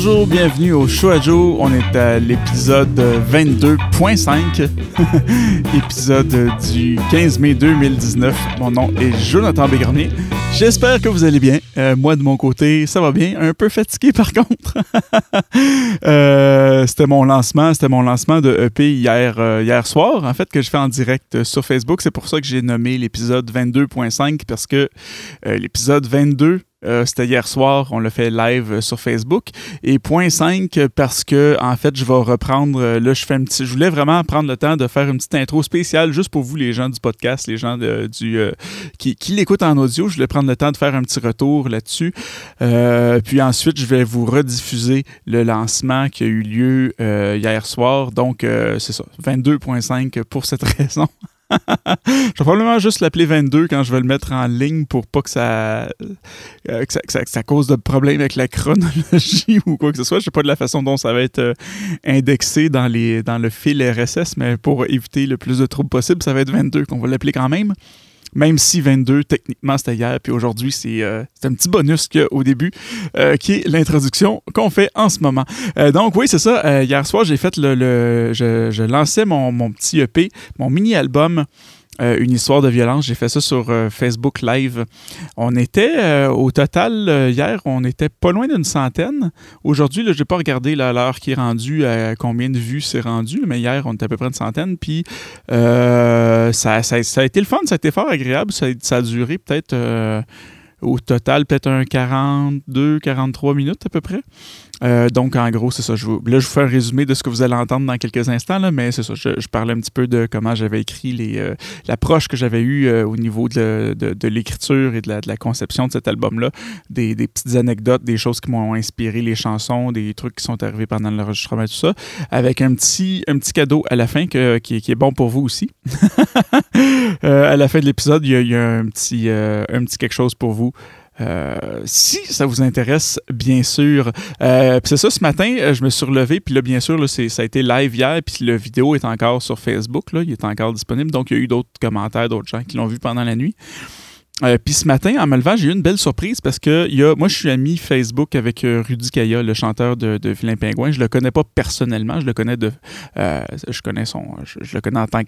Bonjour, bienvenue au Show à Joe. On est à l'épisode 22.5, épisode du 15 mai 2019. Mon nom est Jonathan Bégarnier. J'espère que vous allez bien. Euh, moi, de mon côté, ça va bien. Un peu fatigué, par contre. Euh, c'était mon lancement. C'était mon lancement de EP hier, euh, hier soir, en fait, que je fais en direct sur Facebook. C'est pour ça que j'ai nommé l'épisode 22.5 parce que l'épisode 22 euh, c'était hier soir, on l'a fait live euh, sur Facebook. Et point 5, parce que en fait, je vais reprendre. Euh, là, je fais un petit. Je voulais vraiment prendre le temps de faire une petite intro spéciale juste pour vous, les gens du podcast, les gens du qui, qui l'écoutent en audio. Je voulais prendre le temps de faire un petit retour là-dessus. puis ensuite, je vais vous rediffuser le lancement qui a eu lieu hier soir. Donc, c'est ça, 22.5 pour cette raison je vais probablement juste l'appeler 22 quand je vais le mettre en ligne pour pas que ça, euh, ça, cause de problèmes avec la chronologie ou quoi que ce soit. Je sais pas de la façon dont ça va être euh, indexé dans, les, dans le fil RSS, mais pour éviter le plus de troubles possible, ça va être 22 qu'on va l'appeler quand même. Même si 22, techniquement, c'était hier, puis aujourd'hui, c'est euh, un petit bonus au début, euh, qui est l'introduction qu'on fait en ce moment. Euh, donc, oui, c'est ça. hier soir, j'ai fait le. je, je, lançais mon, mon, petit EP, mon mini-album euh, une histoire de violence. J'ai fait ça sur euh, Facebook Live. On était euh, au total hier, on était pas loin d'une centaine. Aujourd'hui, je n'ai pas regardé l'heure qui est rendue, combien de vues c'est rendu, mais hier, on était à peu près une centaine. Puis ça, ça, a été le fun, ça a été fort agréable. Ça, ça a duré peut-être au total, peut-être un 42, 43 minutes à peu près. Euh, donc, en gros, c'est ça. Je vous, là, je vous fais un résumé de ce que vous allez entendre dans quelques instants, là, mais c'est ça. Je, parlais un petit peu de comment j'avais écrit les, euh, l'approche que j'avais eue euh, au niveau de, de, l'écriture et de la, de la, conception de cet album-là. Des, des, petites anecdotes, des choses qui m'ont inspiré les chansons, des trucs qui sont arrivés pendant l'enregistrement, tout ça. Avec un petit, un petit cadeau à la fin que, qui, qui, est bon pour vous aussi. à la fin de l'épisode, il y a, il y a un, petit, un petit quelque chose pour vous. Euh, si ça vous intéresse, bien sûr. Euh, c'est ça, ce matin, euh, je me suis relevé, puis là, bien sûr, là, ça a été live hier, puis le vidéo est encore sur Facebook, là, il est encore disponible, donc il y a eu d'autres commentaires, d'autres gens qui l'ont vu pendant la nuit. Euh, puis ce matin, en me j'ai eu une belle surprise parce que y a, moi, je suis ami Facebook avec euh, Rudy Kaya, le chanteur de, de Vilain Pingouin. Je le connais pas personnellement, je le connais de, euh, je connais son, je, le connais en tant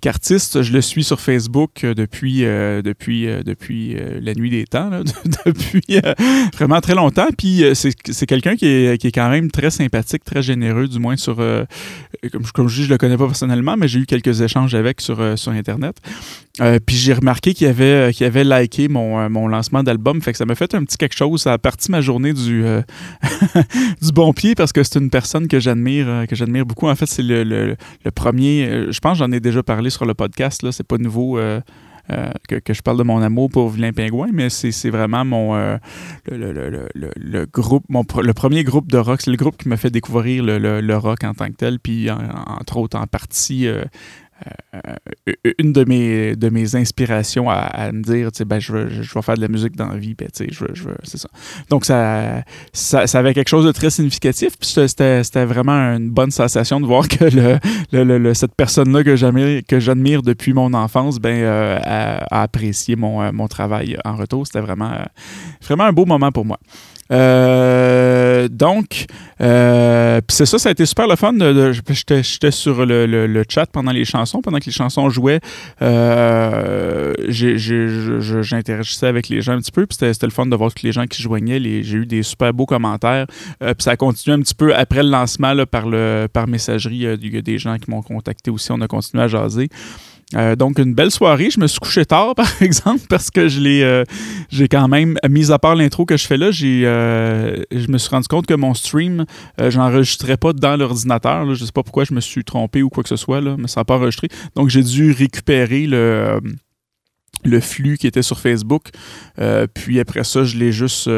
qu'artiste. je le suis sur Facebook depuis, depuis, depuis la nuit des temps, depuis vraiment très longtemps. Puis c'est quelqu'un qui est, qui est quand même très sympathique, très généreux, du moins sur, comme, comme je dis, je le connais pas personnellement, mais j'ai eu quelques échanges avec sur, sur Internet. puis j'ai remarqué qu'il y avait, qu'il y avait liké mon, euh, mon lancement d'album. Fait que ça m'a fait un petit quelque chose. Ça a parti ma journée du, euh, du bon pied parce que c'est une personne que j'admire euh, que j'admire beaucoup. En fait, c'est le, le, premier. Je pense que j'en ai déjà parlé sur le podcast. Là. C'est pas nouveau. que, que, je parle de mon amour pour Vilain Pingouin, mais c'est vraiment mon le, le, le, groupe, mon, le premier groupe de rock. C'est le groupe qui m'a fait découvrir le, rock en tant que tel, puis entre autres en partie une de mes, de mes inspirations à, me dire, ben, je, veux, je vais faire de la musique dans la vie, ben, je veux, je veux, c'est ça. Donc, ça, ça, avait quelque chose de très significatif, puis c'était vraiment une bonne sensation de voir que le, le, cette personne-là que j'admire depuis mon enfance ben, euh, a, apprécié mon, euh, mon travail en retour. C'était vraiment, vraiment un beau moment pour moi. Euh, donc, euh, c'est ça, ça a été super le fun. De, J'étais sur le, le, chat pendant les chansons, pendant que les chansons jouaient. Euh, J'interagissais avec les gens un petit peu, puis c'était le fun de voir que les gens qui joignaient. J'ai eu des super beaux commentaires. Euh, puis ça a continué un petit peu après le lancement par, le, par messagerie. Il y a des gens qui m'ont contacté aussi. On a continué à jaser. Euh, donc, une belle soirée. Je me suis couché tard, par exemple, parce que je l'ai, euh, j'ai quand même, mis à part l'intro que je fais là, j'ai, euh, je me suis rendu compte que mon stream, je n'enregistrais pas dans l'ordinateur. Je ne sais pas pourquoi je me suis trompé ou quoi que ce soit, là, mais ça n'a pas enregistré. Donc, j'ai dû récupérer le le flux qui était sur Facebook. puis après ça, je l'ai juste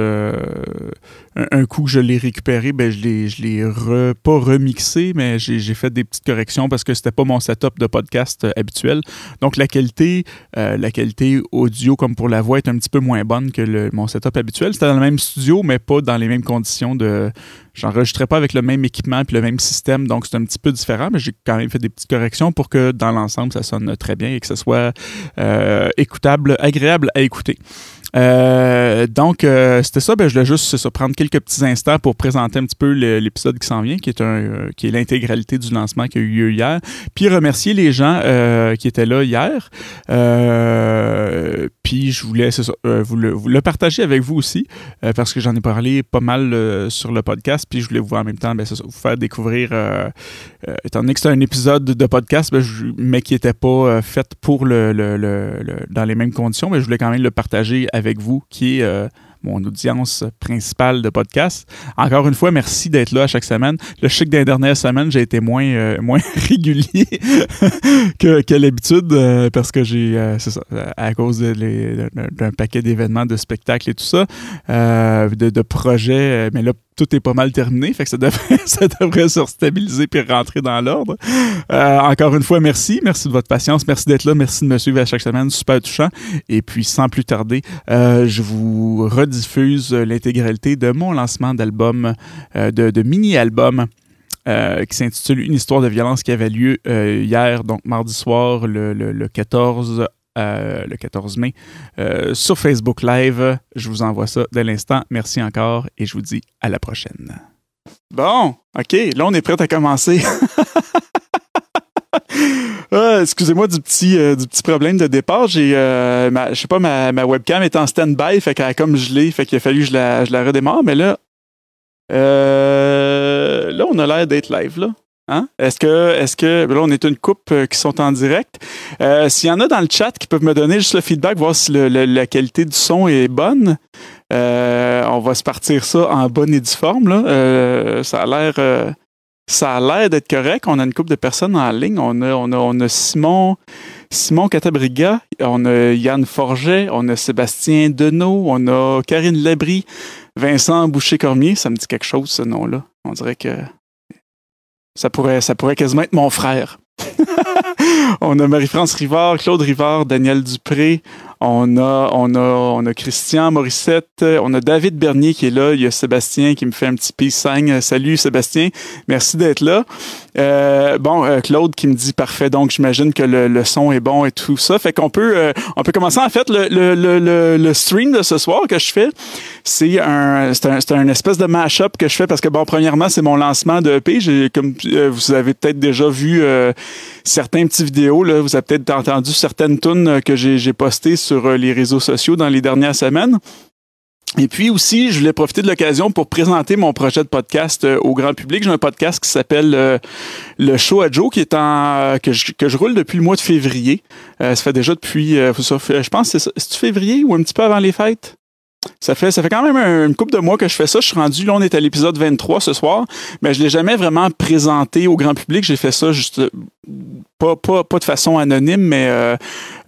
un, coup que je l'ai récupéré, ben je l'ai, je l'ai pas remixé, mais j'ai, fait des petites corrections parce que c'était pas mon setup de podcast euh, habituel. Donc la qualité, euh, la qualité audio comme pour la voix est un petit peu moins bonne que le, mon setup habituel. C'était dans le même studio, mais pas dans les mêmes conditions de. J'enregistrais pas avec le même équipement et le même système, donc c'est un petit peu différent, mais j'ai quand même fait des petites corrections pour que dans l'ensemble ça sonne très bien et que ce soit euh, écoutable, agréable à écouter. Euh, donc, euh, c'était ça. Ben, je voulais juste prendre quelques petits instants pour présenter un petit peu l'épisode qui s'en vient, qui est, un, euh, qui est l'intégralité du lancement qui a eu lieu hier. Puis remercier les gens qui étaient là hier. puis je voulais vous, le, partager avec vous aussi, parce que j'en ai parlé pas mal sur le podcast. Puis je voulais vous en même temps ben, vous faire découvrir, étant donné que c'est un épisode de podcast, ben, mais qui n'était pas fait pour le, dans les mêmes conditions, mais je voulais quand même le partager avec vous, qui est euh, mon audience principale de podcast. Encore une fois, merci d'être là chaque semaine. Le dans les dernières semaines, j'ai été moins, euh, moins régulier que, que l'habitude euh, parce que j'ai, à cause d'un paquet d'événements, de spectacles et tout ça, de, de, projets. Mais là, tout est pas mal terminé, fait que ça devrait, se stabiliser puis rentrer dans l'ordre. Euh, encore une fois, merci. Merci de votre patience. Merci d'être là. Merci de me suivre à chaque semaine. Super touchant. Et puis, sans plus tarder, euh, je vous rediffuse l'intégralité de mon lancement d'album, euh, de, mini-album. qui s'intitule Une histoire de violence qui avait lieu hier, donc mardi soir, le, le, le 14 euh, le 14 mai euh, sur Facebook Live. Je vous envoie ça dès l'instant. Merci encore et je vous dis à la prochaine. Bon, OK, là on est prêt à commencer. Ah, excusez-moi du petit euh, problème de départ. J'ai je sais pas ma, webcam est en stand-by, fait qu'elle a comme gelé, fait qu'il a fallu que je la, je redémarre, mais là là on a l'air d'être live là. Hein? Est-ce que, est-ce que, là, on est une coupe euh, qui sont en direct. Euh, s'il y en a dans le chat qui peuvent me donner juste le feedback, voir si la qualité du son est bonne, euh, on va se partir ça en bonne et due forme. Là. ça a l'air, ça a l'air d'être correct. On a une couple de personnes en ligne. On a, on a, on a Simon, Simon Catabriga, on a Yann Forget, on a Sébastien Deneau, on a Karine Labry, Vincent Boucher-Cormier. Ça me dit quelque chose, ce nom-là. On dirait que ça pourrait, ça pourrait quasiment être mon frère. on a Marie-France Rivard, Claude Rivard, Daniel Dupré, on a, on a, on a Christian Morissette, on a David Bernier qui est là, il y a Sébastien qui me fait un petit peace sign. Salut Sébastien, merci d'être là. Euh, bon, euh, Claude qui me dit parfait, donc j'imagine que le, le, son est bon et tout ça. Fait qu'on peut, euh, on peut commencer en fait le, le, le, stream de ce soir que je fais. C'est un, c'est un, un espèce de mash-up que je fais parce que bon, premièrement, c'est mon lancement de EP. Comme vous avez peut-être déjà vu certains petits vidéos là, vous avez peut-être entendu certaines tunes que j'ai, j'ai postées sur les réseaux sociaux dans les dernières semaines. Et puis aussi, je voulais profiter de l'occasion pour présenter mon projet de podcast euh, au grand public. J'ai un podcast qui s'appelle euh, Le Show à Joe, qui est en que je, que je roule depuis le mois de février. Euh, ça fait déjà depuis, je pense, c'est février ou un petit peu avant les fêtes? Ça fait, ça fait quand même une couple de mois que je fais ça. Je suis rendu, là, on est à l'épisode 23 ce soir, mais je l'ai jamais vraiment présenté au grand public. J'ai fait ça juste pas, pas, pas de façon anonyme, mais euh,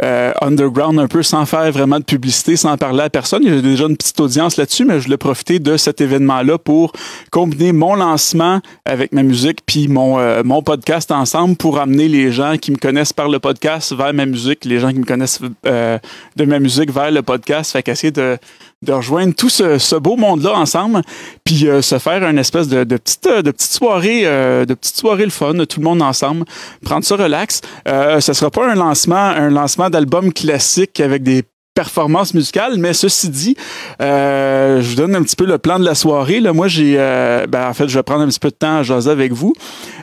euh, underground un peu, sans faire vraiment de publicité, sans parler à personne. Il y déjà une petite audience là-dessus, mais je voulais profiter de cet événement-là pour combiner mon lancement avec ma musique puis mon, euh, mon podcast ensemble pour amener les gens qui me connaissent par le podcast vers ma musique, les gens qui me connaissent de ma musique vers le podcast. Fait qu'essayer de de rejoindre tout ce, beau monde-là ensemble, puis euh, se faire une espèce de, de petite, de petite soirée, euh, de petite soirée le fun, tout le monde ensemble, prendre ça relax. Euh, ce sera pas un lancement, un lancement d'album classique avec des performance musicale. Mais ceci dit, euh, je vous donne un petit peu le plan de la soirée. Là, moi, j'ai, euh, ben, en fait, je vais prendre un petit peu de temps à jaser avec vous.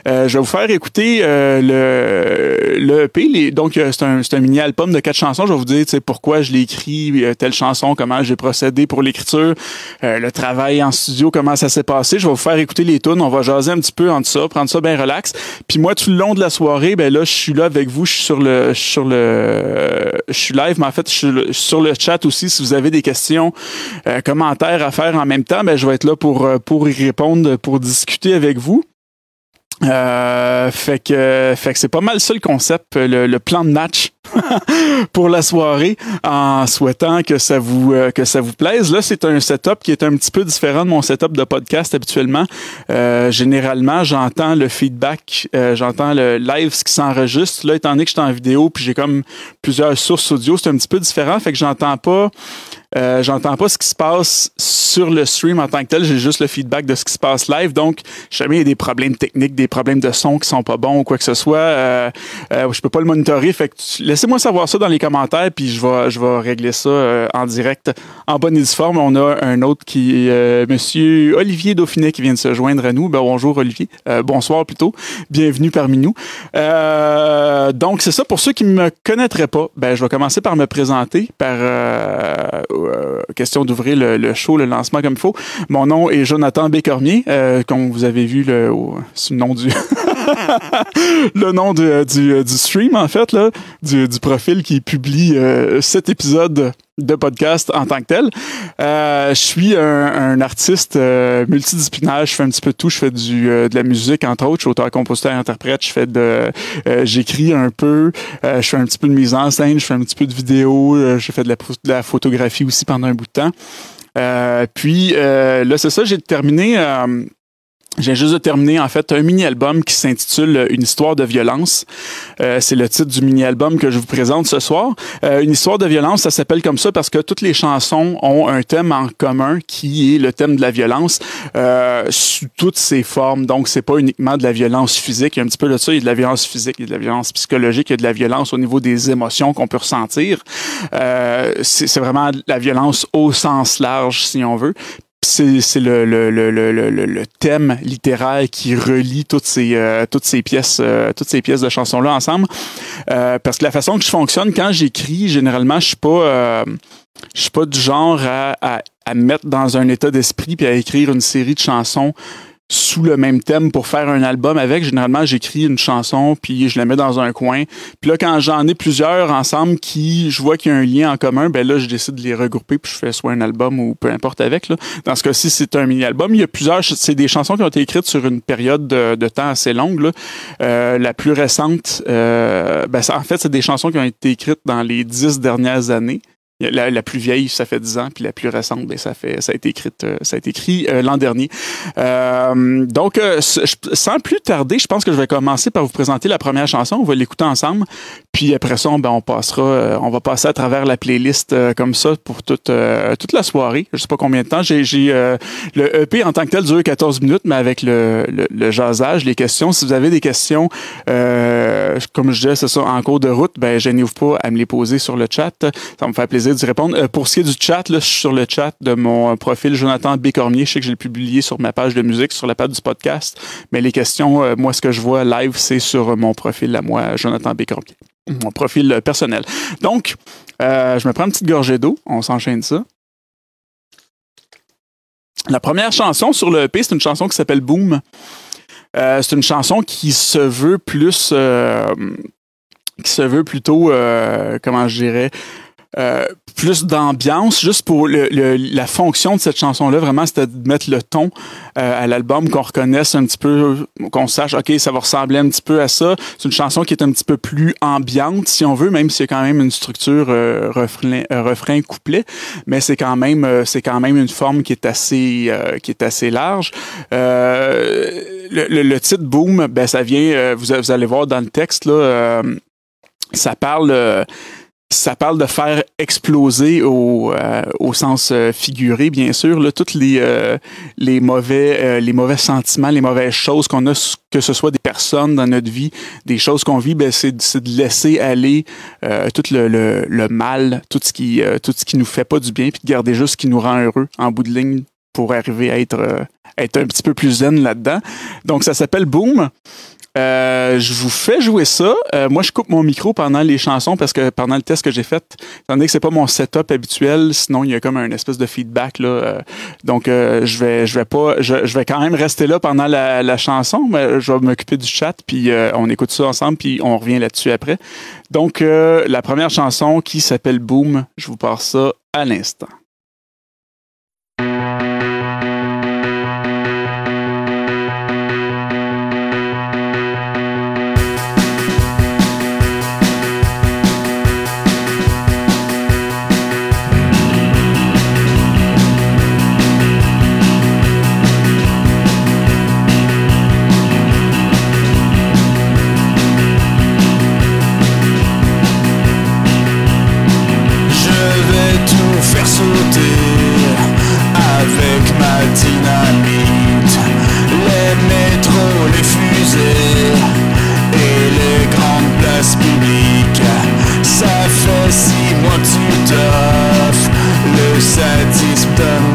Euh, je vais vous faire écouter euh, le, le EP. donc, c'est un, c'est un mini album de quatre chansons. Je vais vous dire, pourquoi je l'ai écrit, telle chanson, comment j'ai procédé pour l'écriture, le travail en studio, comment ça s'est passé. Je vais vous faire écouter les tunes. On va jaser un petit peu en ça, prendre ça bien relax. Puis moi, tout le long de la soirée, ben là, je suis là avec vous. Je suis sur le, sur le, je suis live, mais en fait, je suis sur le chat aussi si vous avez des questions, euh, commentaires à faire en même temps. Ben, je vais être là pour, euh, pour y répondre, pour discuter avec vous. Euh, fait que, fait que c'est pas mal ça le concept, le, plan de match pour la soirée, en souhaitant que ça vous euh, que ça vous plaise. Là, c'est un setup qui est un petit peu différent de mon setup de podcast habituellement. Euh, généralement, j'entends le feedback, j'entends le live ce qui s'enregistre. Là, étant donné que je suis en vidéo, puis j'ai comme plusieurs sources audio, c'est un petit peu différent. Fait que j'entends pas euh, j'entends pas ce qui se passe sur le stream en tant que tel. J'ai juste le feedback de ce qui se passe live. Donc, jamais il y a des problèmes techniques, des problèmes de son qui sont pas bons ou quoi que ce soit, euh, euh, je peux pas le monitorer. Fait que laissez-moi savoir ça dans les commentaires, puis je vais, je vais régler ça euh, en direct en bonne et due forme. On a un autre qui est Monsieur Olivier Dauphinet qui vient de se joindre à nous. Ben, bonjour Olivier, bonsoir plutôt, bienvenue parmi nous. donc c'est ça pour ceux qui me connaîtraient pas. Ben je vais commencer par me présenter, par question d'ouvrir le, show, le lancement comme il faut. Mon nom est Jonathan Bécormier, comme vous avez vu le, le nom du le nom du, du, stream, en fait, là, du, profil qui publie euh, cet épisode de podcast en tant que tel. Euh, je suis un, artiste euh, multidisciplinaire. Je fais un petit peu de tout. Je fais du, euh, de la musique, entre autres. Je suis auteur, compositeur, interprète. Je fais de, j'écris un peu. je fais un petit peu de mise en scène. Je fais un petit peu de vidéo. je fais de la, photographie aussi pendant un bout de temps. puis là, c'est ça. J'ai terminé j'ai juste de terminer en fait un mini-album qui s'intitule Une histoire de violence. Euh, c'est le titre du mini-album que je vous présente ce soir. Euh, une histoire de violence, ça s'appelle comme ça parce que toutes les chansons ont un thème en commun qui est le thème de la violence euh, sous toutes ses formes. Donc c'est pas uniquement de la violence physique, il y a un petit peu de ça, il y a de la violence physique, il y a de la violence psychologique, il y a de la violence au niveau des émotions qu'on peut ressentir. Euh, c'est vraiment la violence au sens large si on veut c'est le, thème littéraire qui relie toutes ces, euh, pièces euh, toutes ces pièces de chansons là ensemble. Euh, parce que la façon que je fonctionne quand j'écris généralement je suis pas je suis pas du genre à, à, à mettre dans un état d'esprit puis à écrire une série de chansons sous le même thème pour faire un album avec. Généralement, j'écris une chanson, puis je la mets dans un coin. Puis là, quand j'en ai plusieurs ensemble qui, je vois qu'il y a un lien en commun, ben là, je décide de les regrouper, puis je fais soit un album ou peu importe avec. Là. Dans ce cas-ci, c'est un mini-album. Il y a plusieurs, c'est des chansons qui ont été écrites sur une période de, temps assez longue. Euh, la plus récente, euh, ben, en fait, c'est des chansons qui ont été écrites dans les dix dernières années. La, plus vieille, ça fait 10 ans, puis la plus récente, ben, ça fait ça a été écrit, euh, ça a été écrit euh, l'an dernier. Euh, donc, sans plus tarder, je pense que je vais commencer par vous présenter la première chanson. On va l'écouter ensemble, puis après ça, ben, on passera, on va passer à travers la playlist comme ça pour toute toute la soirée. Je sais pas combien de temps. J'ai le EP en tant que tel dure 14 minutes, mais avec le, le, le jasage, les questions. Si vous avez des questions, comme je disais, c'est ça en cours de route, ben gênez-vous pas à me les poser sur le chat. Ça me fait plaisir d'y répondre. Euh, pour ce qui est du chat, là, je suis sur le chat de mon euh, profil Jonathan Bécormier. Je sais que je l'ai publié sur ma page de musique, sur la page du podcast. Mais les questions, euh, moi, ce que je vois live, c'est sur mon profil à moi, Jonathan Bécormier. Mon profil personnel. Donc, je me prends une petite gorgée d'eau. On s'enchaîne ça. La première chanson sur le EP, c'est une chanson qui s'appelle Boom. c'est une chanson qui se veut plus qui se veut plutôt, comment je dirais, euh, plus d'ambiance, juste pour le, la fonction de cette chanson-là, vraiment, c'était de mettre le ton euh, à l'album, qu'on reconnaisse un petit peu, qu'on sache, OK, ça va ressembler un petit peu à ça. C'est une chanson qui est un petit peu plus ambiante, si on veut, même s'il y a quand même une structure euh, refrain, refrain couplet, mais c'est quand même c'est quand même une forme qui est assez qui est assez large. Le, le, titre Boom, ben ça vient, vous, vous, allez voir dans le texte là, ça parle ça parle de faire exploser au, euh, au sens euh, figuré, bien sûr, là, toutes les, euh, les, mauvais, les mauvais sentiments, les mauvaises choses qu'on a, que ce soit des personnes dans notre vie, des choses qu'on vit, ben, c'est, de laisser aller tout le, le, mal, tout ce qui tout ce qui nous fait pas du bien, puis de garder juste ce qui nous rend heureux en bout de ligne pour arriver à être, être un petit peu plus zen là-dedans. Donc, ça s'appelle Boom. Euh, je vous fais jouer ça. Euh, moi, je coupe mon micro pendant les chansons parce que pendant le test que j'ai fait, étant donné que c'est pas mon setup habituel, sinon il y a comme un espèce de feedback là. Euh, donc je vais, je vais pas, je, vais quand même rester là pendant la, la chanson, mais je vais m'occuper du chat puis on écoute ça ensemble puis on revient là-dessus après. Donc la première chanson qui s'appelle Boom, je vous passe ça à l'instant. done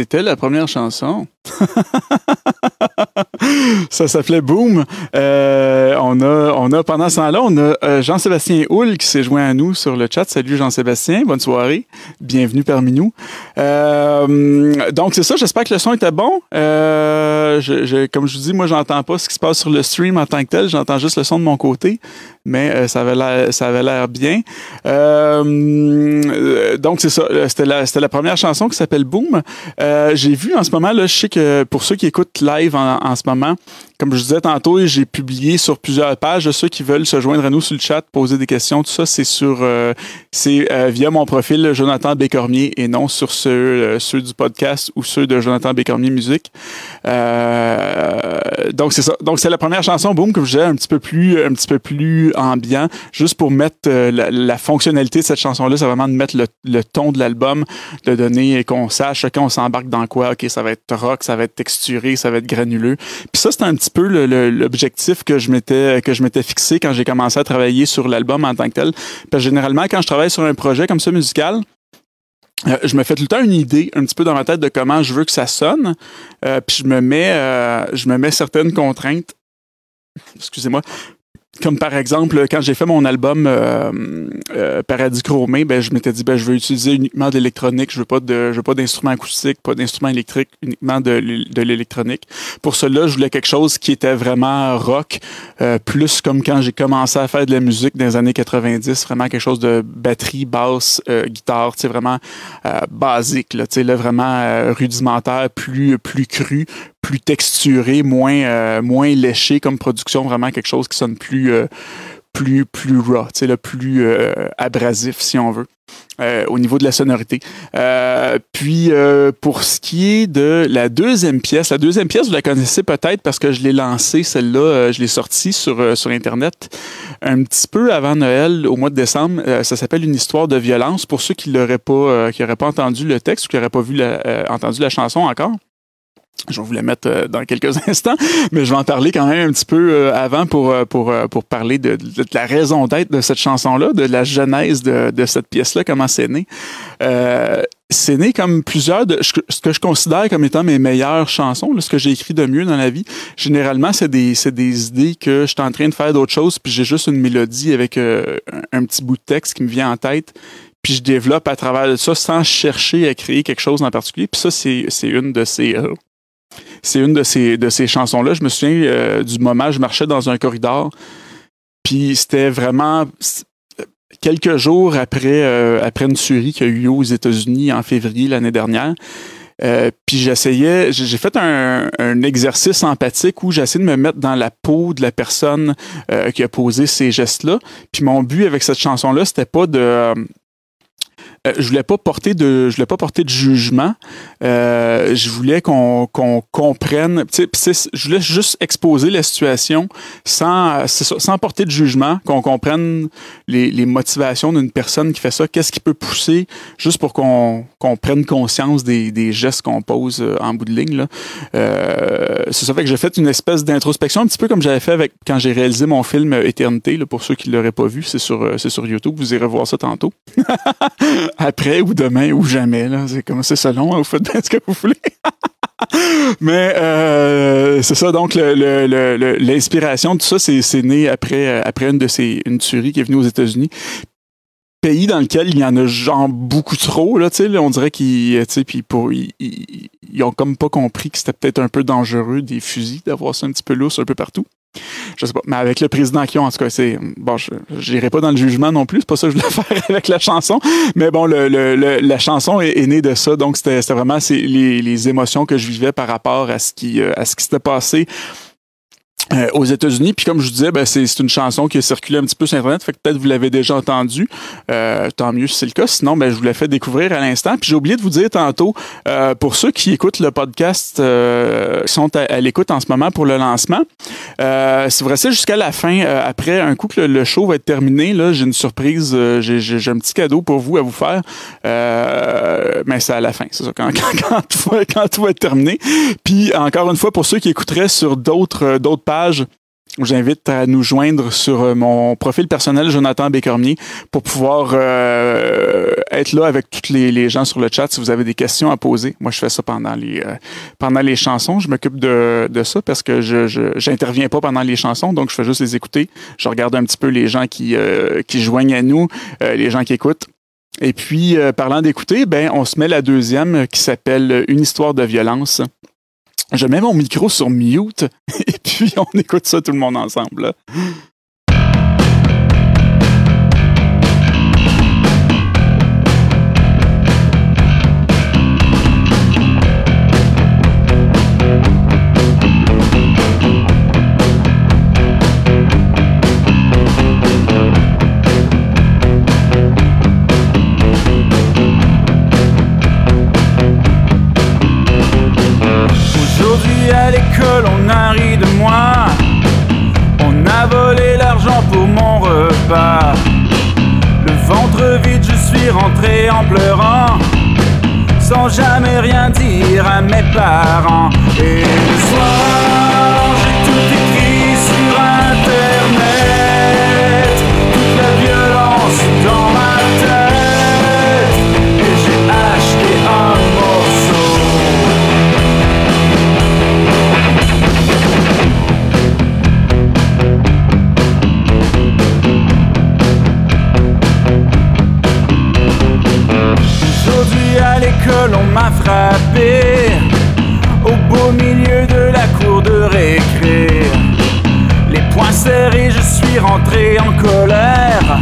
C'était la première chanson. ça s'appelait Boom. Euh, on, a, on a, pendant ce temps-là, on a euh, Jean-Sébastien Houle qui s'est joint à nous sur le chat. Salut Jean-Sébastien, bonne soirée. Bienvenue parmi nous. Euh, donc, c'est ça, j'espère que le son était bon. Comme je vous dis, moi, j'entends pas ce qui se passe sur le stream en tant que tel. J'entends juste le son de mon côté, mais ça avait l'air, ça avait l'air bien. donc, c'est ça. C'était la, c'était la première chanson qui s'appelle Boom. J'ai vu en ce moment, là, je sais que pour ceux qui écoutent live en, ce moment, comme je disais tantôt, j'ai publié sur plusieurs pages. Ceux qui veulent se joindre à nous sur le chat, poser des questions, tout ça, c'est sur, euh, c'est euh, via mon profil Jonathan Bécormier et non sur ceux, euh, ceux du podcast ou ceux de Jonathan Bécormier Musique. donc c'est ça. Donc c'est la première chanson, boom, que je disais, un petit peu plus, un petit peu plus ambiant, juste pour mettre la, fonctionnalité de cette chanson-là, c'est vraiment de mettre le, ton de l'album, de donner qu'on sache quand on s'embarque dans quoi. Ok, ça va être rock, ça va être texturé, ça va être granuleux. Puis ça, c'est un petit peu l'objectif que je m'étais que je fixé quand j'ai commencé à travailler sur l'album en tant que tel. Parce généralement, quand je travaille sur un projet comme ça musical, euh, je me fais tout le temps une idée un petit peu dans ma tête de comment je veux que ça sonne, euh, puis je me mets euh, je me mets certaines contraintes. Excusez-moi, comme par exemple, quand j'ai fait mon album euh, euh, Paradis Chromé, ben, je m'étais dit ben, je veux utiliser uniquement de l'électronique, je veux pas de je veux pas d'instruments acoustiques, pas d'instruments électriques, uniquement de, de l'électronique. Pour cela, je voulais quelque chose qui était vraiment rock, euh, plus comme quand j'ai commencé à faire de la musique dans les années 90, vraiment quelque chose de batterie, basse, guitare, tu vraiment basique, là, sais, vraiment rudimentaire, plus plus cru, plus texturé, moins, euh, moins léché comme production, vraiment quelque chose qui sonne plus, euh, plus, plus raw, le plus euh, abrasif si on veut. au niveau de la sonorité. puis pour ce qui est de la deuxième pièce, la deuxième pièce, vous la connaissez peut-être parce que je l'ai lancée, celle-là, je l'ai sortie sur, Internet un petit peu avant Noël, au mois de décembre. ça s'appelle Une histoire de violence. Pour ceux qui n'auraient pas, qui pas entendu le texte ou qui n'auraient pas vu entendu la chanson encore. Je vais vous la mettre euh, dans quelques instants, mais je vais en parler quand même un petit peu euh, avant pour, euh, pour, pour parler de, la raison d'être de cette chanson-là, de la genèse de, de cette pièce-là, comment c'est né. c'est né comme plusieurs de ce que je considère comme étant mes meilleures chansons, ce que j'ai écrit de mieux dans la vie. Généralement, c'est des, des idées que je suis en train de faire d'autres choses, puis j'ai juste une mélodie avec un petit bout de texte qui me vient en tête, puis je développe à travers ça sans chercher à créer quelque chose en particulier. Puis ça, c'est une de ces, c'est une de ces, chansons-là. Je me souviens euh, du moment où je marchais dans un corridor, puis c'était vraiment quelques jours après, euh, après une tuerie qu'il y a eu aux États-Unis en février l'année dernière. Euh, puis j'essayais, j'ai fait un, un, exercice empathique où j'essayais de me mettre dans la peau de la personne qui a posé ces gestes-là. Puis mon but avec cette chanson-là, c'était pas de euh, je voulais pas porter de je voulais pas porter de jugement. Euh, je voulais qu'on comprenne. Je voulais juste exposer la situation sans sans porter de jugement, qu'on comprenne les, motivations d'une personne qui fait ça. Qu'est-ce qui peut pousser, juste pour qu'on prenne conscience des, gestes qu'on pose euh, en bout de ligne. C'est ça fait que j'ai fait une espèce d'introspection, un petit peu comme j'avais fait avec quand j'ai réalisé mon film Éternité. Pour ceux qui l'auraient pas vu, c'est sur c'est sur YouTube. Vous irez voir ça tantôt. après ou demain ou jamais. C'est comme c'est selon, hein, vous faites bien ce que vous voulez. Mais euh, c'est ça, donc l'inspiration de tout ça, c'est né après, après une de ces une tuerie qui est venue aux États-Unis pays dans lequel il y en a genre beaucoup trop là tu sais on dirait qu'ils sais puis pour ils, ils, ont comme pas compris que c'était peut-être un peu dangereux des fusils d'avoir ça un petit peu lousse un peu partout je sais pas. Mais avec le président qui ont, en tout cas, c'est. Bon, je n'irai pas dans le jugement non plus. C'est pas ça que je voulais faire avec la chanson. Mais bon, le, le, la chanson est, née de ça. Donc, c'était vraiment les, les émotions que je vivais par rapport à ce qui, euh, à ce qui s'était passé euh, aux États-Unis. Puis comme je vous disais, ben, c'est, une chanson qui a circulé un petit peu sur Internet, fait que peut-être vous l'avez déjà entendue. Euh, tant mieux si c'est le cas. Sinon, ben, je vous l'ai fait découvrir à l'instant. Puis j'ai oublié de vous dire tantôt, euh, pour ceux qui écoutent le podcast, qui sont à, l'écoute en ce moment pour le lancement, si vous restez jusqu'à la fin, après un coup que le, show va être terminé, là, j'ai une surprise, j'ai, j'ai, un petit cadeau pour vous à vous faire. mais c'est à la fin, c'est ça, quand, quand, quand, tout va, quand tout va être terminé. Puis encore une fois, pour ceux qui écouteraient sur d'autres, d'autres pages, j'invite à nous joindre sur euh, mon profil personnel Jonathan Bécormier pour pouvoir euh, être là avec tous les, gens sur le chat si vous avez des questions à poser. Moi, je fais ça pendant les euh, pendant les chansons. Je m'occupe de, de ça parce que je j'interviens pas pendant les chansons, donc je fais juste les écouter. Je regarde un petit peu les gens qui qui joignent à nous, les gens qui écoutent. Et puis, parlant d'écouter, ben, on se met la deuxième qui s'appelle Une histoire de violence. Je mets mon micro sur mute et puis on écoute ça tout le monde ensemble. En colère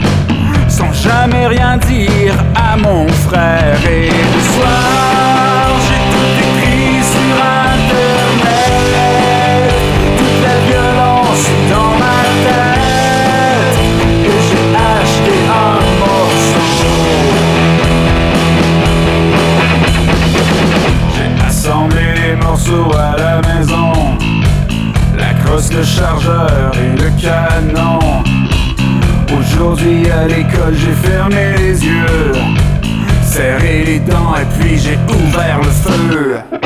Sans jamais rien dire à mon frère. Et le soir j'ai tout écrit sur internet. Toute la violence dans ma tête. Et j'ai acheté un morceau. J'ai assemblé les morceaux à la maison. La crosse, le chargeur Aujourd'hui à l'école j'ai fermé les yeux. Serré les dents et puis j'ai ouvert le feu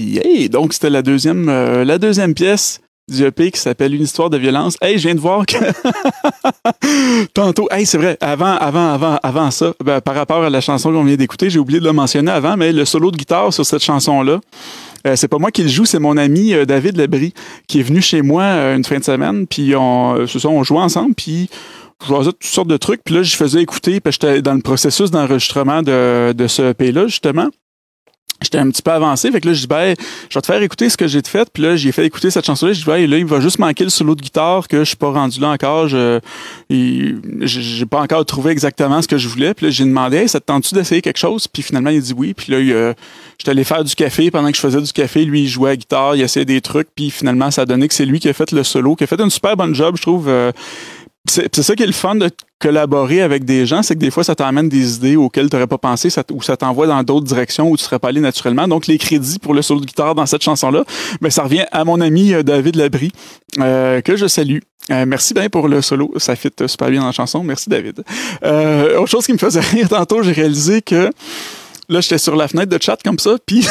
Yeah! Donc, c'était la deuxième, euh, pièce du EP qui s'appelle Une histoire de violence. Hey, je viens de voir que tantôt, hey, c'est vrai, avant, avant, avant, avant ça, ben, par rapport à la chanson qu'on vient d'écouter, j'ai oublié de le mentionner avant, mais le solo de guitare sur cette chanson-là, euh, c'est pas moi qui le joue, c'est mon ami euh, David Lebris qui est venu chez moi euh, une fin de semaine, puis on, on jouait ensemble, puis je jouais toutes sortes de trucs, puis là, je faisais écouter, puis j'étais dans le processus d'enregistrement de, de ce EP-là, justement. J'étais un petit peu avancé, fait que là, je dis, ben, je vais te faire écouter ce que j'ai fait, puis là, j'ai fait écouter cette chanson-là, je dis, ben, là, il va juste manquer le solo de guitare que je suis pas rendu là encore, je, j'ai pas encore trouvé exactement ce que je voulais, puis là, j'ai demandé, ça te tente-tu d'essayer quelque chose? Puis finalement, il dit oui, puis là, il, euh, j'étais allé faire du café, pendant que je faisais du café, lui, il jouait à guitare, il essayait des trucs, puis finalement, ça a donné que c'est lui qui a fait le solo, qui a fait une super bonne job, je trouve, euh, c'est ça qui est le fun de collaborer avec des gens, c'est que des fois, ça t'amène des idées auxquelles tu n'aurais pas pensé ou ça t'envoie dans d'autres directions où tu serais pas allé naturellement. Donc, les crédits pour le solo de guitare dans cette chanson-là, ben, ça revient à mon ami euh, David Labrie, euh, que je salue. Euh, merci bien pour le solo. Ça fit super bien dans la chanson. Merci, David. Euh, autre chose qui me faisait rire tantôt, j'ai réalisé que là, j'étais sur la fenêtre de chat comme ça, puis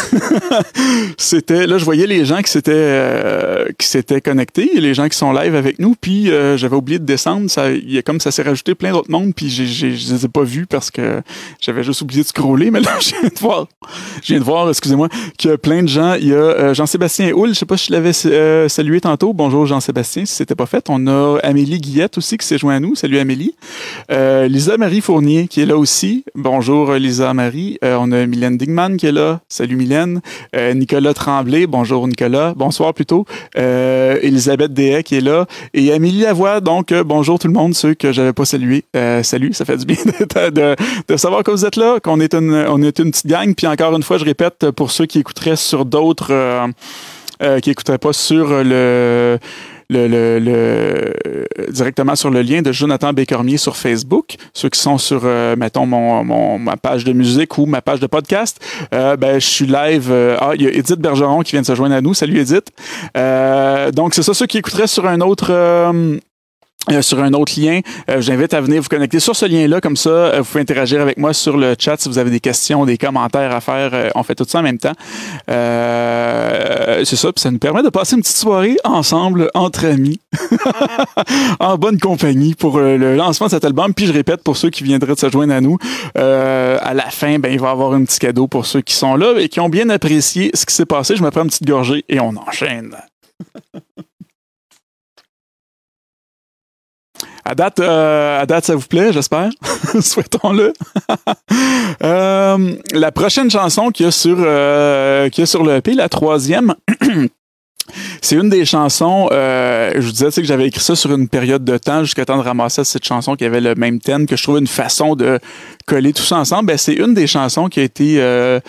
c'était là, je voyais les gens qui s'étaient euh, qui s'étaient connectés, les gens qui sont live avec nous, puis euh, j'avais oublié de descendre. Ça, il y a comme ça s'est rajouté plein d'autres mondes, puis j'ai, j'ai, je les ai pas vus parce que j'avais juste oublié de scroller. Mais là, je viens de voir, je viens de voir, excusez-moi, qu'il y a plein de gens. Il y a euh, Jean-Sébastien Houle, je sais pas si je l'avais salué tantôt. Bonjour Jean-Sébastien, si c'était pas fait. On a Amélie Guillette aussi qui s'est joint à nous. Salut Amélie. Lisa Marie Fournier qui est là aussi. Bonjour Lisa Marie. Mylène Digman qui est là. Salut Mylène. Nicolas Tremblay. Bonjour Nicolas. Bonsoir plutôt. Elisabeth Dehay qui est là. Et Amélie Lavoie. Donc bonjour tout le monde, ceux que j'avais pas salués. salut, ça fait du bien de, de, savoir que vous êtes là, qu'on est une, on est une petite gang. Puis encore une fois, je répète pour ceux qui écouteraient sur d'autres, euh, euh, qui écouteraient pas sur le le, le, directement sur le lien de Jonathan Bécormier sur Facebook. Ceux qui sont sur, euh, mettons, mon, mon, ma page de musique ou ma page de podcast, euh, ben, je suis live. Euh, ah, il y a Edith Bergeron qui vient de se joindre à nous. Salut Edith. donc, c'est ça, ceux qui écouteraient sur un autre euh, sur un autre lien. Euh, J'invite à venir vous connecter sur ce lien-là, comme ça, euh, vous pouvez interagir avec moi sur le chat si vous avez des questions, des commentaires à faire. Euh, on fait tout ça en même temps. C'est ça, puis ça nous permet de passer une petite soirée ensemble, entre amis, en bonne compagnie pour le lancement de cet album. Puis je répète, pour ceux qui viendraient de se joindre à nous, à la fin, ben, il va y avoir un petit cadeau pour ceux qui sont là et qui ont bien apprécié ce qui s'est passé. Je me prends une petite gorgée et on enchaîne. À date, euh, à date, ça vous plaît, j'espère? Souhaitons-le. euh, la prochaine chanson qu'il y a sur, euh, qu'il y a sur le EP, la troisième. C'est une des chansons, euh, je vous disais que j'avais écrit ça sur une période de temps jusqu'à temps de ramasser cette chanson qui avait le même thème, que je trouvais une façon de coller tout ça ensemble. Ben, c'est une des chansons qui a été euh,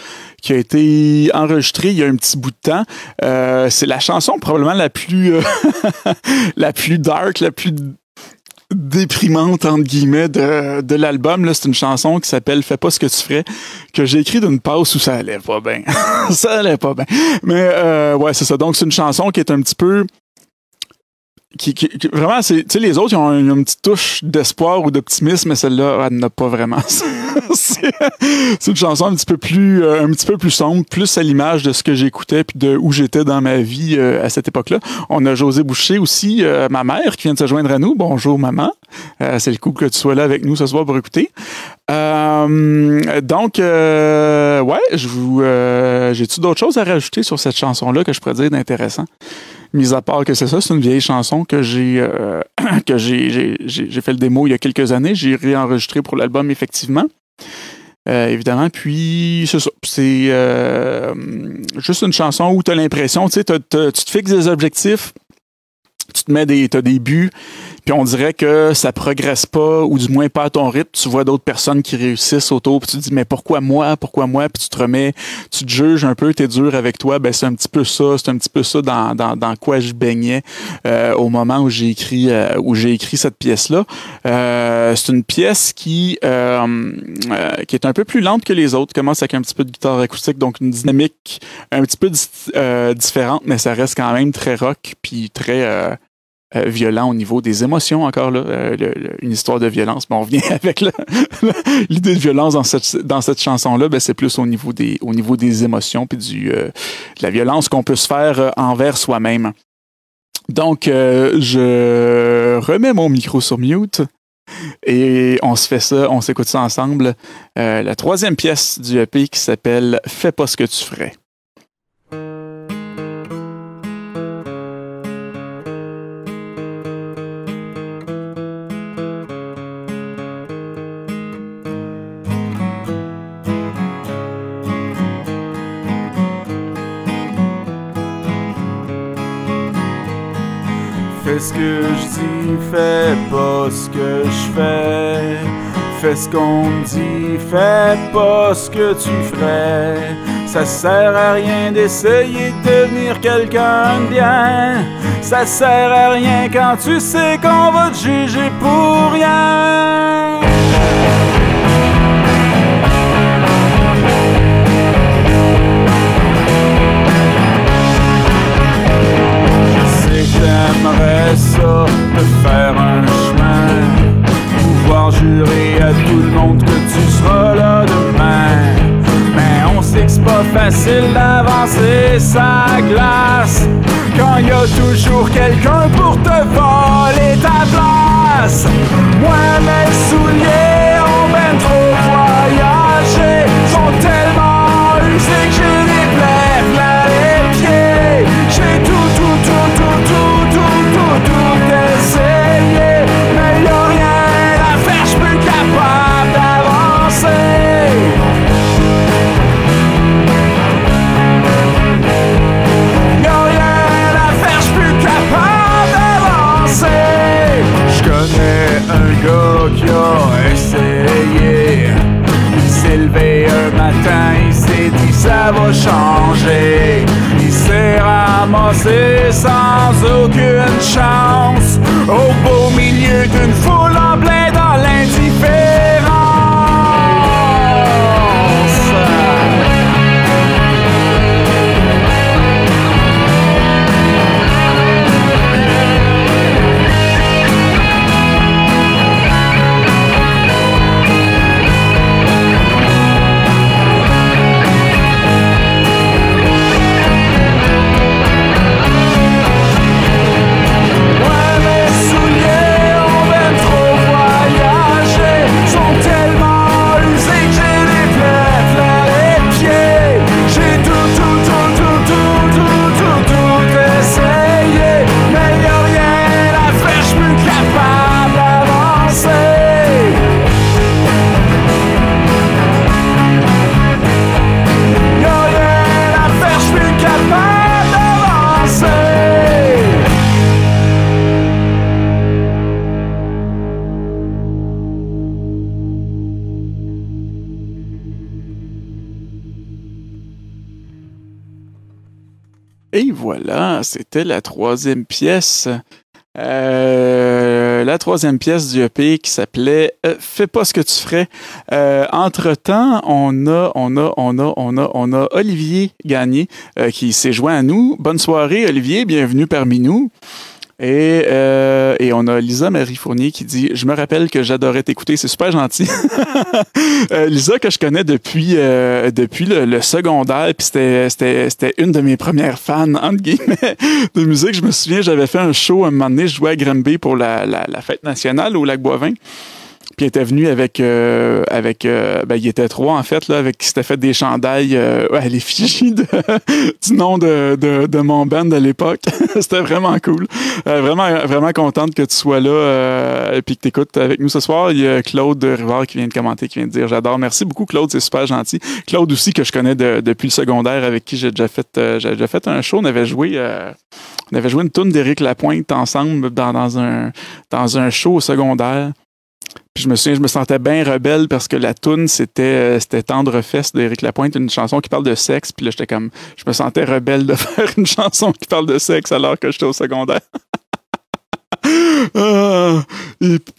qui a été enregistrée il y a un petit bout de temps. Euh, c'est la chanson probablement la plus euh, la plus dark, la plus déprimante entre guillemets de, de l'album là. C'est une chanson qui s'appelle fais pas ce que tu ferais que j'ai écrit d'une pause où ça allait pas bien. Ça allait pas bien. Mais euh, ouais c'est ça. Donc c'est une chanson qui est un petit peu qui, qui, vraiment, c'est, tu sais, les autres, ils ont, une, petite touche d'espoir ou d'optimisme, mais celle-là, elle n'a pas vraiment. c'est, une chanson un petit peu plus, euh, un petit peu plus sombre, plus à l'image de ce que j'écoutais puis de où j'étais dans ma vie euh, à cette époque-là. On a José Boucher aussi, euh, ma mère, qui vient de se joindre à nous. Bonjour, maman. c'est le coup que tu sois là avec nous ce soir pour écouter. donc, ouais, je vous, j'ai-tu d'autres choses à rajouter sur cette chanson-là que je pourrais dire d'intéressant? Mis à part que c'est ça, c'est une vieille chanson que j'ai euh, que j'ai, j'ai, fait le démo il y a quelques années. J'ai réenregistré pour l'album, effectivement. Euh, évidemment. Puis, c'est ça. C'est euh, juste une chanson où tu as l'impression, tu sais, tu te fixes des objectifs, tu te mets des, as des buts, puis on dirait que ça progresse pas, ou du moins pas à ton rythme. Tu vois d'autres personnes qui réussissent autour, puis tu te dis, mais pourquoi moi, pourquoi moi? Puis tu te remets, tu te juges un peu, t'es dur avec toi. Ben c'est un petit peu ça, c'est un petit peu ça dans, dans, dans quoi je baignais euh, au moment où j'ai écrit euh, où j'ai écrit cette pièce-là. Euh, c'est une pièce qui qui est un peu plus lente que les autres. Commence avec un petit peu de guitare acoustique, donc une dynamique un petit peu différente, mais ça reste quand même très rock, puis très euh, violent au niveau des émotions encore là, euh, une histoire de violence. Mais on revient avec l'idée de violence dans cette dans cette chanson là, ben c'est plus au niveau des au niveau des émotions puis du euh, de la violence qu'on peut se faire envers soi-même. Donc je remets mon micro sur mute. Et on se fait ça, on s'écoute ça ensemble. la troisième pièce du EP qui s'appelle Fais pas ce que tu ferais. Ce que je dis, fais pas ce que je fais. Fais ce qu'on me dit, fais pas ce que tu ferais. Ça sert à rien d'essayer de devenir quelqu'un de bien. Ça sert à rien quand tu sais qu'on va te juger pour rien. C'était la troisième pièce. Euh, la troisième pièce du EP qui s'appelait euh, Fais pas ce que tu ferais. Euh, entre-temps, on a, on a, on a, on a, on a Olivier Gagné qui s'est joint à nous. Bonne soirée, Olivier, bienvenue parmi nous. Et, euh, et on a Lisa Marie Fournier qui dit Je me rappelle que j'adorais t'écouter, c'est super gentil. Euh, Lisa, que je connais depuis, euh, depuis le, secondaire, puis c'était, une de mes premières fans, entre guillemets, de musique. Je me souviens, j'avais fait un show un moment donné, je jouais à Granby pour la, la, la fête nationale au lac Boivin. Puis il était venu avec, euh, avec euh, ben, il était trois en fait, là, avec qui s'était fait des chandails euh, à l'effigie du nom de, de, de mon band de l'époque. C'était vraiment cool. Euh, vraiment, vraiment contente que tu sois là euh, et puis que tu écoutes avec nous ce soir. Il y a Claude Rivard qui vient de commenter, qui vient de dire J'adore. Merci beaucoup, Claude, c'est super gentil. Claude aussi, que je connais de- depuis le secondaire, avec qui j'ai déjà fait, euh, j'ai déjà fait un show. On avait joué. on avait joué une tune d'Éric Lapointe ensemble dans, dans, un, dans un show au secondaire. Puis je me souviens, je me sentais bien rebelle parce que la c'était euh, c'était Tendre Fesse d'Éric Lapointe, une chanson qui parle de sexe. Puis là, j'étais comme, je me sentais rebelle de faire une chanson qui parle de sexe alors que j'étais au secondaire. Ah,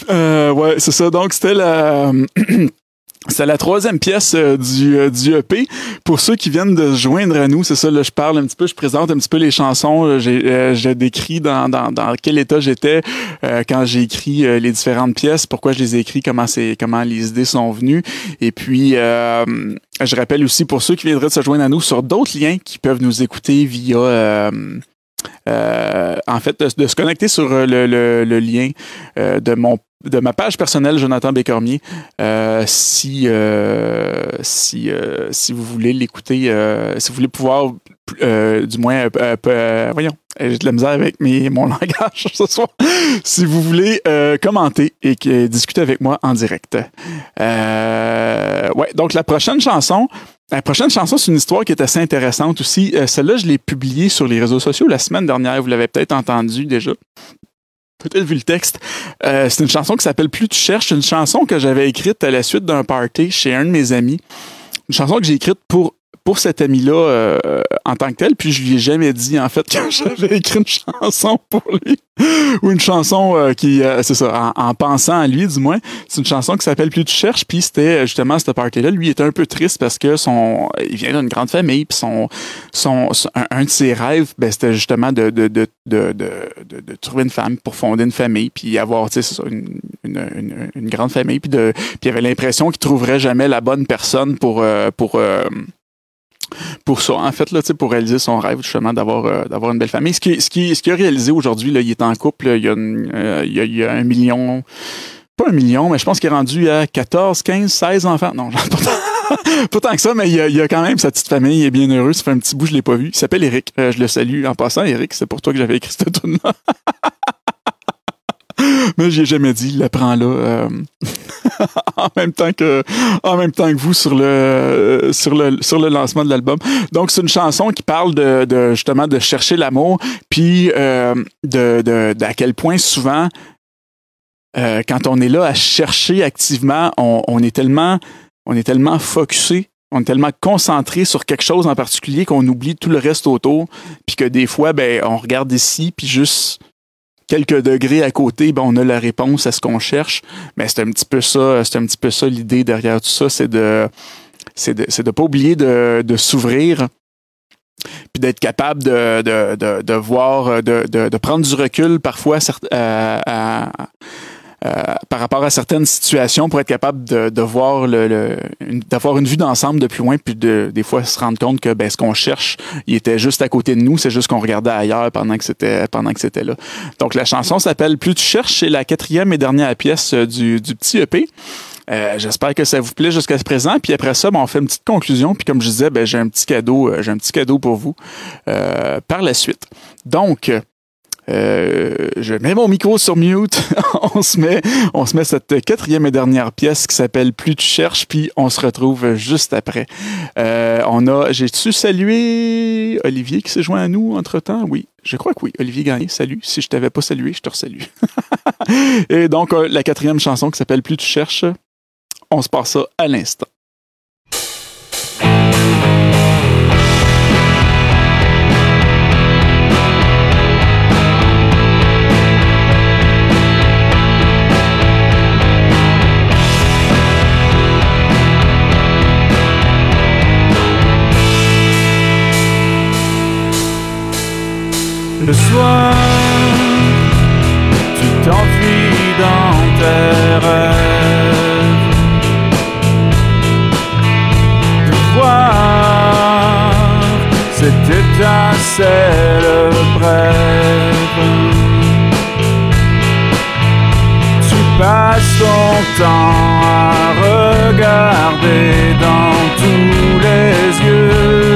euh, ouais, c'est ça. Donc, c'était la. C'est la troisième pièce euh, du, euh, du EP. Pour ceux qui viennent de se joindre à nous, c'est ça, là, je parle un petit peu, je présente un petit peu les chansons. Euh, J'ai, euh, dans, dans, dans quel état j'étais quand j'ai écrit les différentes pièces, pourquoi je les ai écrits, comment, c'est, comment les idées sont venues. Et puis, je rappelle aussi pour ceux qui viendraient de se joindre à nous sur d'autres liens qui peuvent nous écouter via... euh, en fait, de, se connecter sur euh, le, le- le lien euh, de mon de ma page personnelle Jonathan Bécormier. Euh, si euh, si euh, si vous voulez l'écouter si vous voulez pouvoir du moins voyons j'ai de la misère avec mes, mon langage ce soir. Si vous voulez commenter et que- discuter avec moi en direct. Ouais donc la prochaine chanson la prochaine chanson, c'est une histoire qui est assez intéressante aussi. Euh, Celle-là, je l'ai publiée sur les réseaux sociaux la semaine dernière. Vous l'avez peut-être entendu déjà. Peut-être vu le texte. Euh, c'est une chanson qui s'appelle Plus tu cherches. Une chanson que j'avais écrite à la suite d'un party chez un de mes amis. Une chanson que j'ai écrite pour pour cet ami-là euh, en tant que tel, puis je lui ai jamais dit en fait que j'avais écrit une chanson pour lui ou une chanson euh, qui, euh, c'est ça, en, en pensant à lui du moins. C'est une chanson qui s'appelle Plus tu cherches, puis c'était justement cette party-là. Lui était un peu triste parce que son, il vient d'une grande famille, puis son, son, un, de ses rêves, ben, c'était justement de, de, de, de, de, de- trouver une femme pour fonder une famille, puis avoir, tu sais, une, une, une, grande famille, puis de, puis il avait l'impression qu'il trouverait jamais la bonne personne pour, pour, pour ça, en fait, là, pour réaliser son rêve, justement, d'avoir euh, d'avoir une belle famille. Ce qui, ce qui, ce a réalisé aujourd'hui, il est en couple, il, y a euh, il, y a, un million, pas un million, mais je pense qu'il est rendu à 14, 15, 16 enfants. Non, pas tant que ça, mais il y, a, il y, a, quand même sa petite famille, il est bien heureux. Ça fait un petit bout, je l'ai pas vu. Il s'appelle Eric. je le salue en passant, Eric. C'est pour toi que j'avais écrit cette tune là mais j'ai jamais dit, il la prend là euh, en même temps que en même temps que vous sur le sur le sur le lancement de l'album. Donc c'est une chanson qui parle de, justement de chercher l'amour, puis euh, de, de, à quel point souvent euh, quand on est là à chercher activement, on, on est tellement on est tellement focusé on est tellement concentré sur quelque chose en particulier qu'on oublie tout le reste autour, puis que des fois, ben, on regarde ici, puis juste quelques degrés à côté, ben, on a la réponse à ce qu'on cherche. Mais c'est un petit peu ça, c'est un petit peu ça l'idée derrière tout ça, c'est de c'est de, de pas oublier de, de s'ouvrir puis d'être capable de, de, de, de voir, de, de, prendre du recul parfois à, par rapport à certaines situations pour être capable de, voir le, d'avoir une vue d'ensemble de plus loin puis de des fois se rendre compte que ben ce qu'on cherche il était juste à côté de nous c'est juste qu'on regardait ailleurs pendant que c'était pendant que c'était là donc la chanson s'appelle plus tu cherches c'est la quatrième et dernière pièce euh, du, du petit EP euh, J'espère que ça vous plaît jusqu'à présent. Puis après ça, ben, on fait une petite conclusion. Puis comme je disais, ben, j'ai un petit cadeau, j'ai un petit cadeau pour vous euh, par la suite. Donc, euh, je mets mon micro sur mute. on se met, on se met cette quatrième et dernière pièce qui s'appelle Plus tu cherches, puis on se retrouve juste après. Euh, on a, j'ai-tu salué Olivier qui s'est joint à nous entre temps? Oui. Je crois que oui. Olivier Gagné, salut. Si je t'avais pas salué, je te resalue. et donc, euh, la quatrième chanson qui s'appelle Plus tu cherches, on se passe ça à l'instant. Le soir, tu t'enfuis dans tes rêves. De voir cette étincelle brève. Tu passes ton temps à regarder dans tous les yeux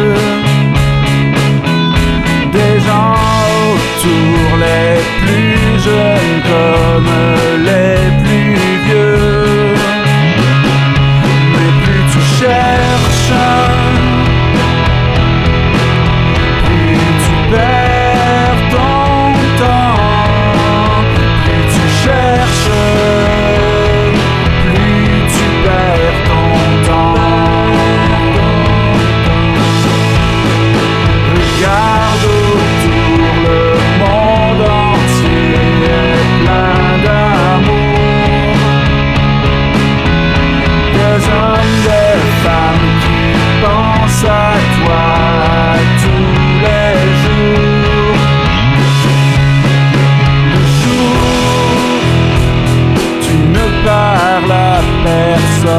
les plus jeunes comme les plus Tu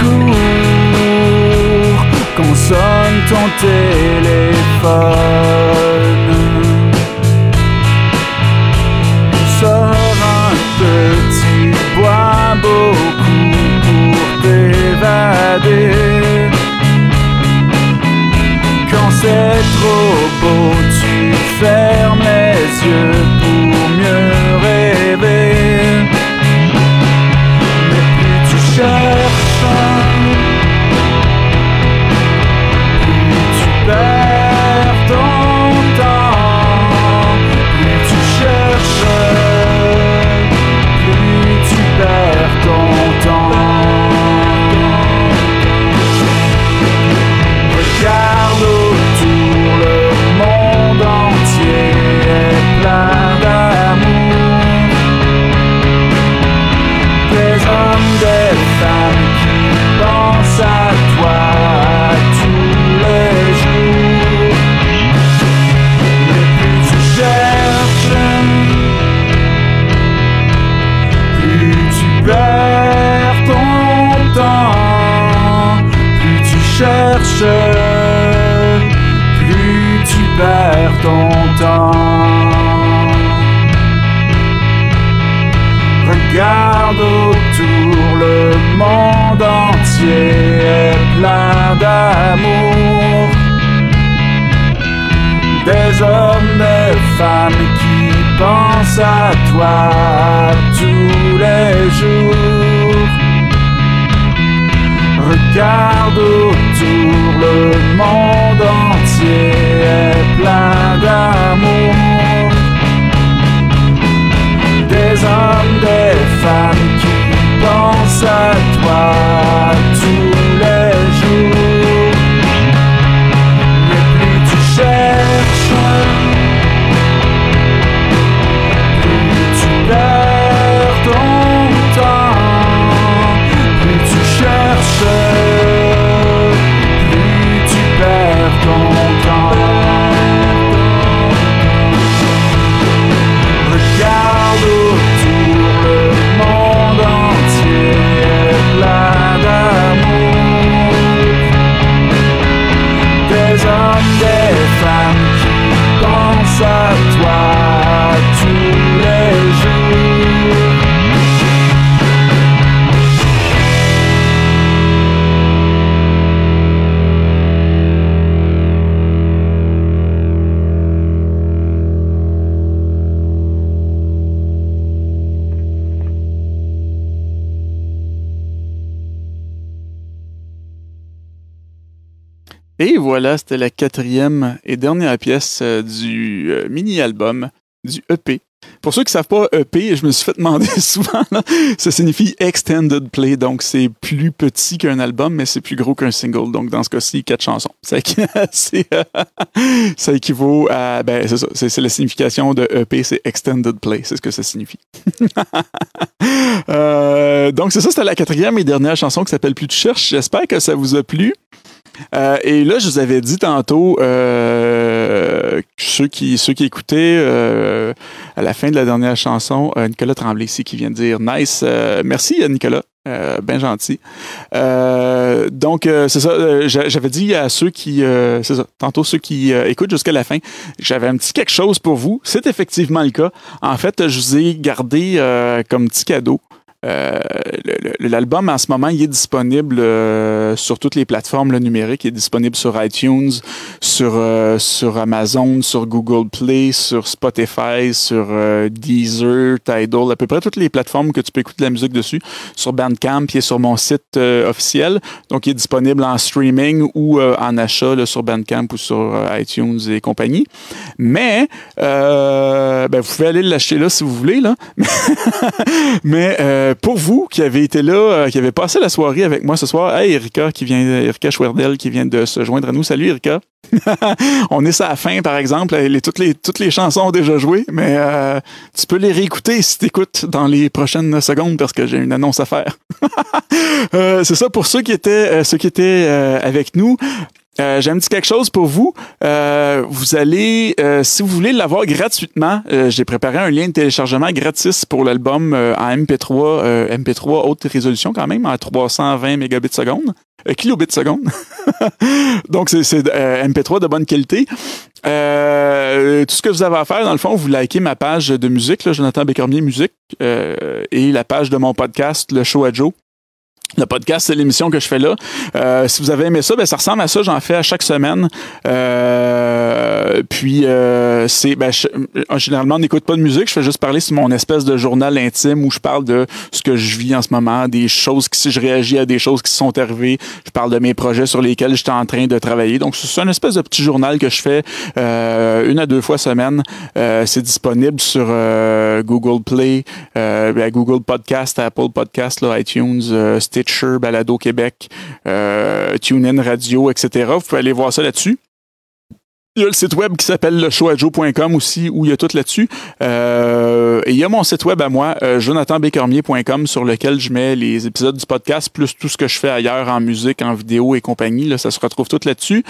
cours quand sonne ton téléphone. Regarde autour, le monde entier est plein d'amour. Des hommes, des femmes qui pensent à toi tous les jours. Regarde autour, le monde entier est plein d'amour. Hommes, des femmes qui pensent à toi Et voilà, c'était la quatrième et dernière pièce euh, du euh, mini-album, du EP. Pour ceux qui ne savent pas EP, je me suis fait demander souvent, ça signifie Extended Play, donc c'est plus petit qu'un album, mais c'est plus gros qu'un single. Donc dans ce cas-ci, quatre chansons. Ça, équivaut à, ben c'est ça, c'est, la signification de EP, c'est Extended Play, c'est ce que ça signifie. Euh, donc c'est ça, c'était la quatrième et dernière chanson qui s'appelle Plus tu cherches. J'espère que ça vous a plu. Euh, et là, je vous avais dit tantôt, euh, ceux, qui, ceux qui écoutaient euh, à la fin de la dernière chanson, euh, Nicolas Tremblay ici qui vient de dire Nice. euh, merci, Nicolas. Euh, ben gentil. Euh, donc, c'est ça. j'a- j'avais dit à ceux qui. c'est ça. Tantôt, ceux qui écoutent jusqu'à la fin, j'avais un petit quelque chose pour vous. C'est effectivement le cas. En fait, je vous ai gardé comme petit cadeau. Euh, L'album en ce moment, il est disponible euh, sur toutes les plateformes le numérique. Il est disponible sur iTunes, sur, euh, sur Amazon, sur Google Play, sur Spotify, sur euh, Deezer, Tidal, à peu près toutes les plateformes que tu peux écouter de la musique dessus. Sur Bandcamp, il est sur mon site euh, officiel. Donc, il est disponible en streaming ou euh, en achat là, sur Bandcamp ou sur iTunes et compagnie. Mais, ben, vous pouvez aller l'acheter là si vous voulez. Là. Mais euh, pour vous qui avez été là, euh, qui avez passé la soirée avec moi ce soir, hey Erika qui vient, Erika Schwerdel qui vient de se joindre à nous. Salut Erika. On est à la fin, par exemple. Toutes, les, chansons ont déjà joué, mais euh, tu peux les réécouter si tu écoutes dans les prochaines secondes parce que j'ai une annonce à faire. C'est ça pour ceux qui étaient, avec nous. Euh, j'ai un petit quelque chose pour vous. Euh, vous allez, euh, si vous voulez l'avoir gratuitement, euh, j'ai préparé un lien de téléchargement gratis pour l'album en MP3, euh, MP3 haute résolution quand même, en 320 mégabits seconde, euh, kilobits seconde. Donc c'est c'est, euh, MP3 de bonne qualité. Euh, tout ce que vous avez à faire, dans le fond, vous likez ma page de musique, là, Jonathan Bécormier Musique, euh, et la page de mon podcast, Le Show à Joe. Le podcast, c'est l'émission que je fais là. Euh, si vous avez aimé ça, ben, ça ressemble à ça. J'en fais à chaque semaine. Euh, puis, euh, c'est ben, euh, généralement, on n'écoute pas de musique. Je fais juste parler sur mon espèce de journal intime où je parle de ce que je vis en ce moment, des choses qui, si je réagis à des choses qui sont arrivées. Je parle de mes projets sur lesquels j'étais en train de travailler. Donc, c'est un espèce de petit journal que je fais euh, une à deux fois semaine. Euh, c'est disponible sur Google Play, ben, Google Podcast, Apple Podcast, iTunes, euh, Stitcher, Balado Québec, euh, TuneIn Radio, etc. Vous pouvez aller voir ça là-dessus. Il y a le site web qui s'appelle lechoajo.com aussi, où il y a tout là-dessus. Euh, et il y a mon site web à moi, euh, jonathanbécormier.com, sur lequel je mets les épisodes du podcast, plus tout ce que je fais ailleurs en musique, en vidéo et compagnie. Là, ça se retrouve tout là-dessus.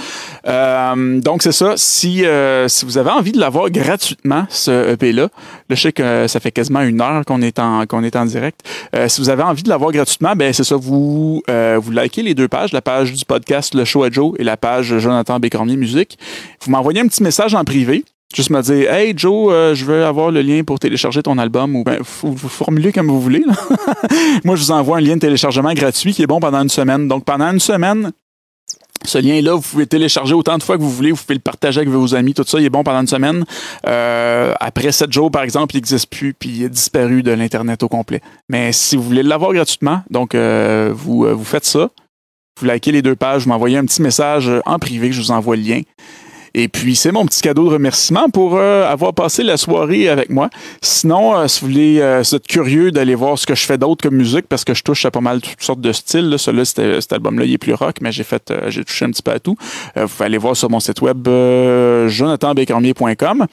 Euh, donc, c'est ça. Si, euh, si vous avez envie de l'avoir gratuitement, ce EP-là, là, je sais que ça fait quasiment une heure qu'on est en, qu'on est en direct. Euh, si vous avez envie de l'avoir gratuitement, ben c'est ça, vous, euh, vous likez les deux pages, la page du podcast Le Show à Joe et la page Jonathan Bécormier Musique. M'envoyez un petit message en privé. Juste me dire, hey Joe, euh, je veux avoir le lien pour télécharger ton album. Ou ben, vous, formulez comme vous voulez. Moi, je vous envoie un lien de téléchargement gratuit qui est bon pendant une semaine. Donc, pendant une semaine, ce lien-là, vous pouvez télécharger autant de fois que vous voulez, vous pouvez le partager avec vos amis, tout ça, il est bon pendant une semaine. Euh, après sept jours, par exemple, il n'existe plus, puis il est disparu de l'Internet au complet. Mais si vous voulez l'avoir gratuitement, donc euh, vous, vous faites ça, vous likez les deux pages, vous m'envoyez un petit message en privé, je vous envoie le lien. Et puis, c'est mon petit cadeau de remerciement pour euh, avoir passé la soirée avec moi. Sinon, euh, si vous voulez, euh, si vous êtes curieux d'aller voir ce que je fais d'autre comme musique, parce que je touche à pas mal toutes sortes de styles. Là. Celui-là, cet album-là, il est plus rock, mais j'ai fait, euh, j'ai touché un petit peu à tout. Euh, vous pouvez aller voir sur mon site web euh, jonathanbécormier.com.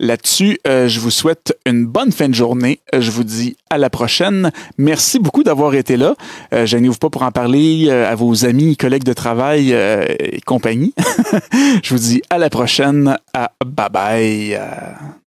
Là-dessus, je vous souhaite une bonne fin de journée. Je vous dis à la prochaine. Merci beaucoup d'avoir été là. Gênez-vous pas pour en parler à vos amis, collègues de travail et compagnie. je vous dis à la prochaine. À bye bye.